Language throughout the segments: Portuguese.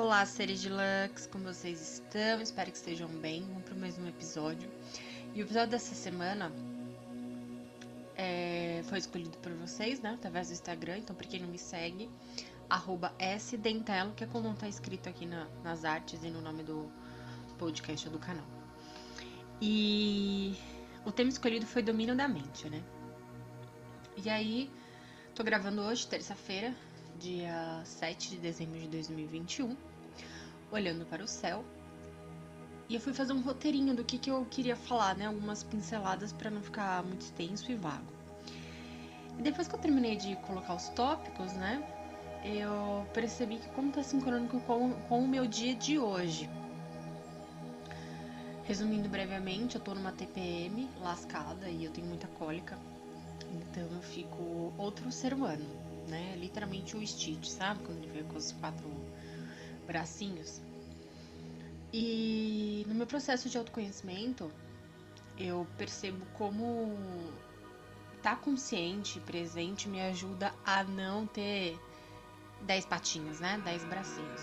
Olá, seres de Lux, como vocês estão? Espero que estejam bem. Vamos para mais um episódio. E o episódio dessa semana é, foi escolhido por vocês, né? Através do Instagram. Então, para quem não me segue, arroba sdentelo, que é como tá escrito aqui na, nas artes e no nome do podcast do canal. E o tema escolhido foi domínio da mente, né? E aí, tô gravando hoje, terça-feira, dia 7 de dezembro de 2021, olhando para o céu. E eu fui fazer um roteirinho do que, que eu queria falar, né? Algumas pinceladas para não ficar muito extenso e vago. E depois que eu terminei de colocar os tópicos, né? Eu percebi que como tá sincrônico com, com o meu dia de hoje. Resumindo brevemente, eu tô numa TPM lascada e eu tenho muita cólica. Então eu fico outro ser humano né? Literalmente o Stitch, sabe? Quando ele veio com os quatro bracinhos. E no meu processo de autoconhecimento, eu percebo como estar tá consciente, presente, me ajuda a não ter dez patinhas, né? Dez bracinhos.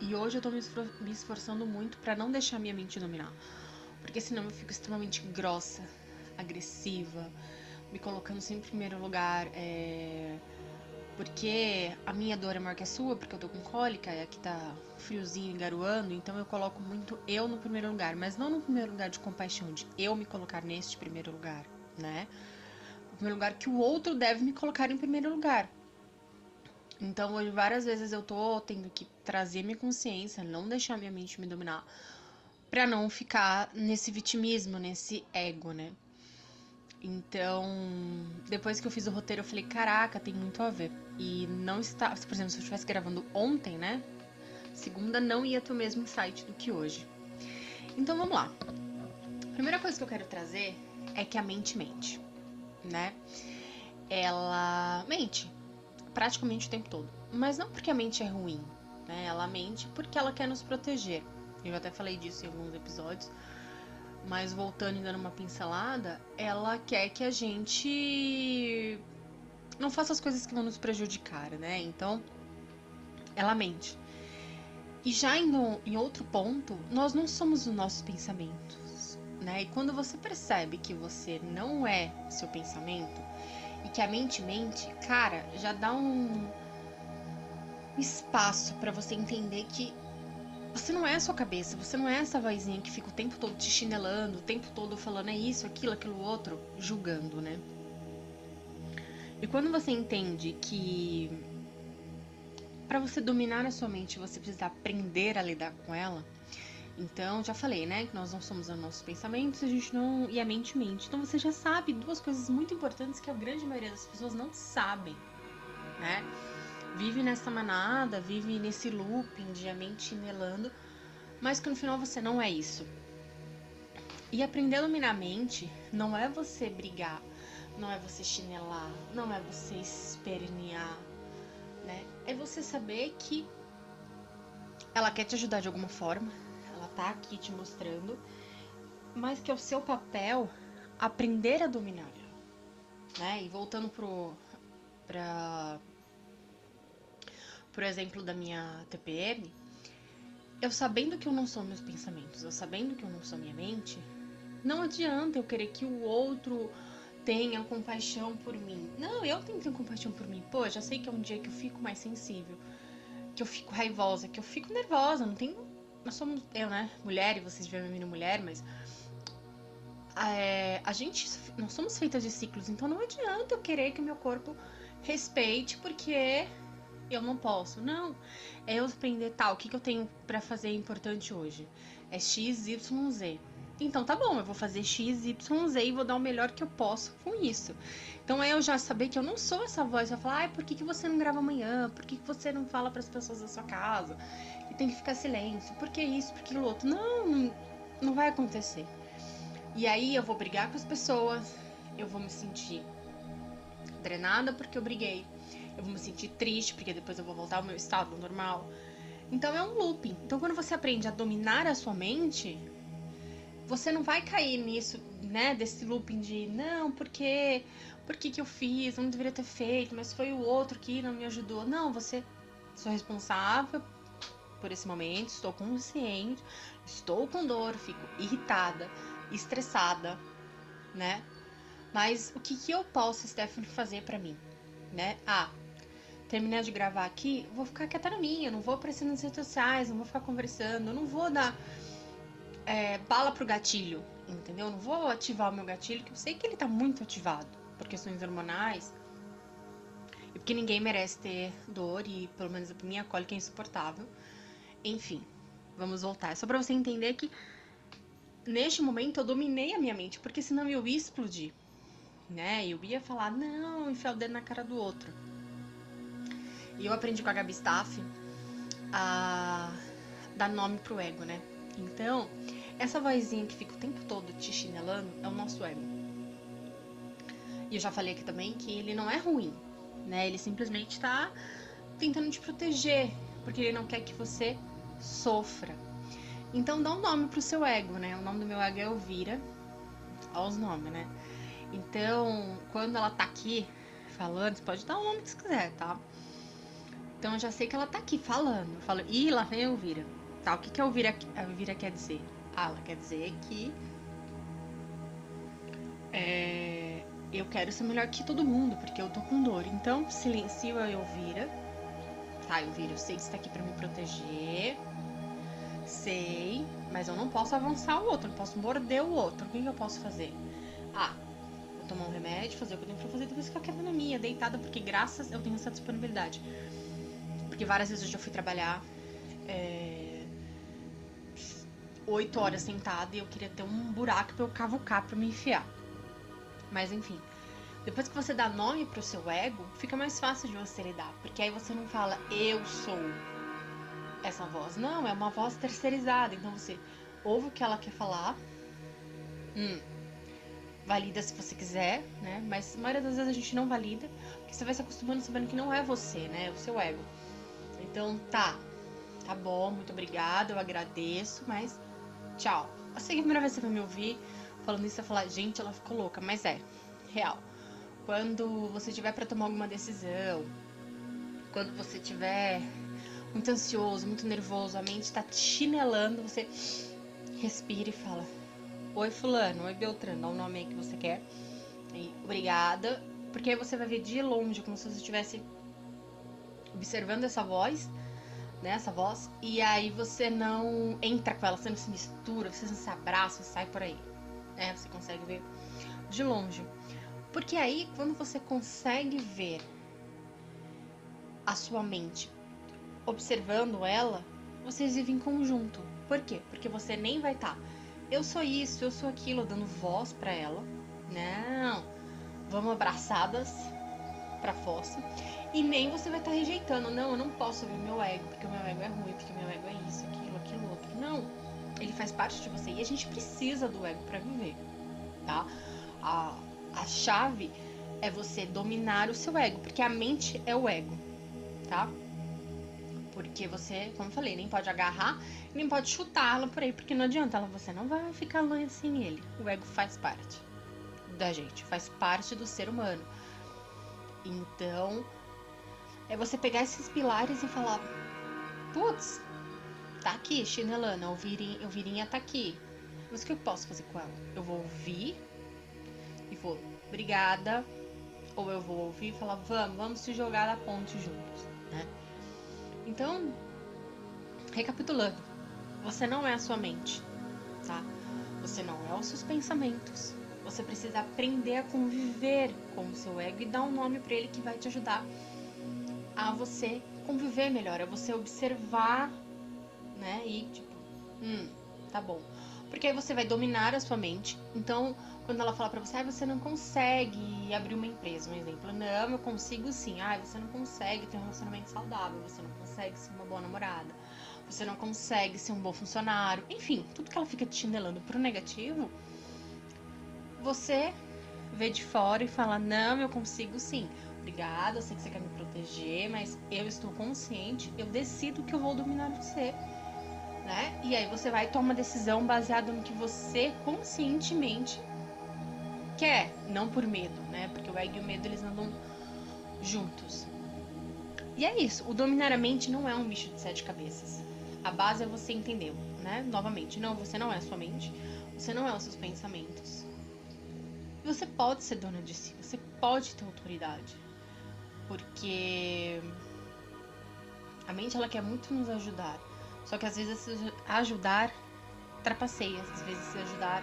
E hoje eu tô me esforçando muito para não deixar minha mente dominar. Porque senão eu fico extremamente grossa, agressiva, me colocando sempre em primeiro lugar, é... porque a minha dor é maior que a sua, porque eu tô com cólica e aqui tá friozinho e garoando, então eu coloco muito eu no primeiro lugar, mas não no primeiro lugar de compaixão, de eu me colocar neste primeiro lugar, né? No primeiro lugar que o outro deve me colocar em primeiro lugar. Então, hoje, várias vezes eu tô tendo que trazer minha consciência, não deixar minha mente me dominar, para não ficar nesse vitimismo, nesse ego, né? Então, depois que eu fiz o roteiro, eu falei, caraca, tem muito a ver. E não está, por exemplo, se eu estivesse gravando ontem, né? Segunda não ia ter o mesmo insight do que hoje. Então vamos lá. Primeira coisa que eu quero trazer é que a mente mente, né? Ela mente praticamente o tempo todo. Mas não porque a mente é ruim, né? Ela mente porque ela quer nos proteger. Eu até falei disso em alguns episódios. Mas voltando e dando uma pincelada, ela quer que a gente não faça as coisas que vão nos prejudicar, né? Então, ela mente. E já indo em outro ponto, nós não somos os nossos pensamentos, né? E quando você percebe que você não é seu pensamento e que a mente mente, cara, já dá um espaço para você entender que você não é a sua cabeça, você não é essa vozinha que fica o tempo todo te chinelando, o tempo todo falando é isso, aquilo, aquilo outro, julgando, né? E quando você entende que para você dominar a sua mente, você precisa aprender a lidar com ela. Então, já falei, né, que nós não somos os nossos pensamentos, a gente não e a mente mente. Então, você já sabe duas coisas muito importantes que a grande maioria das pessoas não sabem, né? Vive nessa manada, vive nesse looping de a mente chinelando, mas que no final você não é isso. E aprender a dominar a mente não é você brigar, não é você chinelar, não é você espernear, né? É você saber que ela quer te ajudar de alguma forma, ela tá aqui te mostrando, mas que é o seu papel aprender a dominar né? E voltando pro pra por exemplo, da minha TPM, eu sabendo que eu não sou meus pensamentos, eu sabendo que eu não sou minha mente, não adianta eu querer que o outro tenha compaixão por mim. Não, eu tenho que ter compaixão por mim. Pô, já sei que é um dia que eu fico mais sensível, que eu fico raivosa, que eu fico nervosa, não tem. Nós somos, eu, né, mulher, e vocês vêem menina mulher, mas. É, a gente. Nós somos feitas de ciclos, então não adianta eu querer que o meu corpo respeite, porque eu não posso. Não. É eu aprender tal, o que, que eu tenho para fazer importante hoje? É X, Y, Z. Então tá bom, eu vou fazer X, Y, Z e vou dar o melhor que eu posso com isso. Então é eu já saber que eu não sou essa voz, eu falar, ai, por que, que você não grava amanhã? Por que, que você não fala para as pessoas da sua casa? Que tem que ficar silêncio, por que isso, por que o outro? Não, não, não vai acontecer. E aí eu vou brigar com as pessoas, eu vou me sentir drenada porque eu briguei eu vou me sentir triste, porque depois eu vou voltar ao meu estado normal. Então é um looping. Então quando você aprende a dominar a sua mente, você não vai cair nisso, né, desse looping de não, porque por que, que eu fiz, não deveria ter feito, mas foi o outro que não me ajudou. Não, você sou responsável por esse momento, estou consciente, estou com dor, fico irritada, estressada, né? Mas o que, que eu posso, Stephanie, fazer para mim, né? Ah, terminar de gravar aqui, vou ficar quieta na minha, não vou aparecer nas redes sociais, não vou ficar conversando, não vou dar é, bala pro gatilho, entendeu? Não vou ativar o meu gatilho, que eu sei que ele tá muito ativado por questões hormonais. E porque ninguém merece ter dor, e pelo menos a minha cólica é insuportável. Enfim, vamos voltar. É só pra você entender que neste momento eu dominei a minha mente, porque senão eu ia explodir. Né? Eu ia falar, não, enfiar o dedo na cara do outro. E eu aprendi com a Gabi Staff a dar nome pro ego, né? Então, essa vozinha que fica o tempo todo te chinelando é o nosso ego. E eu já falei aqui também que ele não é ruim, né? Ele simplesmente tá tentando te proteger, porque ele não quer que você sofra. Então dá um nome pro seu ego, né? O nome do meu ego é Elvira. Olha os nomes, né? Então, quando ela tá aqui falando, você pode dar o nome que você quiser, tá? Então eu já sei que ela tá aqui falando. Eu falo, ih, lá vem a Elvira. Tá, o que, que a Elvira, a Elvira quer dizer? Ah, ela quer dizer que é, eu quero ser melhor que todo mundo, porque eu tô com dor. Então, silencio a Elvira. Tá, Elvira, eu sei que você tá aqui pra me proteger. Sei, mas eu não posso avançar o outro, não posso morder o outro. O que, que eu posso fazer? Ah, vou tomar um remédio, fazer o que eu tenho pra fazer, depois ficar quieta na minha, deitada, porque graças eu tenho essa disponibilidade. Porque várias vezes eu já fui trabalhar. É oito horas sentada e eu queria ter um buraco pra eu cavucar pra me enfiar. Mas enfim. Depois que você dá nome pro seu ego, fica mais fácil de você lidar. Porque aí você não fala, eu sou essa voz. Não, é uma voz terceirizada. Então você ouve o que ela quer falar. Hum, valida se você quiser, né? Mas a maioria das vezes a gente não valida. Porque você vai se acostumando sabendo que não é você, né? É o seu ego. Então tá, tá bom, muito obrigada, eu agradeço, mas tchau. Assim, a primeira vez que você vai me ouvir falando isso, você vai falar, gente, ela ficou louca, mas é, real. Quando você tiver para tomar alguma decisão, quando você tiver muito ansioso, muito nervoso, a mente tá chinelando, você respira e fala: Oi, Fulano, oi, Beltrano, dá o nome aí que você quer. E, obrigada. Porque aí você vai ver de longe, como se você estivesse observando essa voz né, essa voz, e aí você não entra com ela, você não se mistura, você não se abraça, você sai por aí. Né? Você consegue ver de longe. Porque aí, quando você consegue ver a sua mente observando ela, vocês vivem em conjunto. Por quê? Porque você nem vai estar, tá, eu sou isso, eu sou aquilo, dando voz para ela. Não. Vamos abraçadas pra fossa. E nem você vai estar tá rejeitando. Não, eu não posso ouvir meu ego, porque o meu ego é ruim, porque o meu ego é isso, aquilo, aquilo, outro. Não. Ele faz parte de você. E a gente precisa do ego para viver, tá? A, a chave é você dominar o seu ego, porque a mente é o ego, tá? Porque você, como eu falei, nem pode agarrar, nem pode chutá-la por aí, porque não adianta, ela, você não vai ficar longe sem ele. O ego faz parte da gente, faz parte do ser humano. Então, é você pegar esses pilares e falar: putz, tá aqui, chinelana, o virinha, o virinha tá aqui. Mas o que eu posso fazer com ela? Eu vou ouvir e vou, obrigada. Ou eu vou ouvir e falar: vamos, vamos se jogar na ponte juntos, né? Então, recapitulando, você não é a sua mente, tá? Você não é os seus pensamentos. Você precisa aprender a conviver com o seu ego e dar um nome para ele que vai te ajudar a você conviver melhor, a você observar, né? E tipo, hum, tá bom. Porque aí você vai dominar a sua mente. Então, quando ela fala pra você, ah, você não consegue abrir uma empresa, um exemplo. Não, eu consigo sim. Ah, você não consegue ter um relacionamento saudável, você não consegue ser uma boa namorada, você não consegue ser um bom funcionário. Enfim, tudo que ela fica te chinelando pro negativo, você vê de fora e fala, não, eu consigo sim obrigada, eu sei que você quer me proteger, mas eu estou consciente, eu decido que eu vou dominar você. Né? E aí você vai tomar uma decisão baseada no que você conscientemente quer, não por medo, né? Porque o ego e o medo eles andam juntos. E é isso. O dominar a mente não é um bicho de sete cabeças. A base é você entender, né? Novamente, não, você não é a sua mente. Você não é os seus pensamentos. Você pode ser dona de si. Você pode ter autoridade. Porque a mente ela quer muito nos ajudar. Só que às vezes ajudar trapaceia, às vezes se ajudar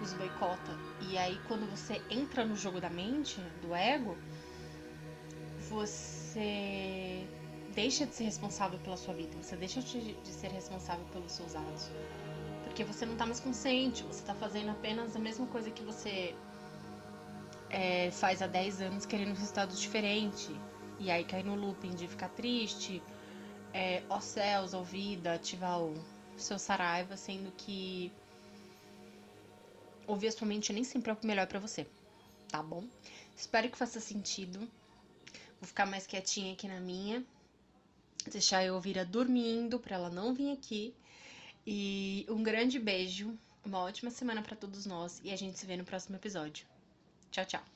nos boicota. E aí quando você entra no jogo da mente, do ego, você deixa de ser responsável pela sua vida, você deixa de, ser responsável pelos seus atos. Porque você não tá mais consciente, você tá fazendo apenas a mesma coisa que você é, faz há 10 anos querendo um resultado diferente. E aí cai no looping de ficar triste, é, ó céus, ó vida, ativar o seu saraiva, sendo que ouvir a sua mente nem sempre é o melhor para você, tá bom? Espero que faça sentido. Vou ficar mais quietinha aqui na minha. Deixar eu ouvir a dormindo para ela não vir aqui. E um grande beijo, uma ótima semana para todos nós e a gente se vê no próximo episódio. Tchau, tchau.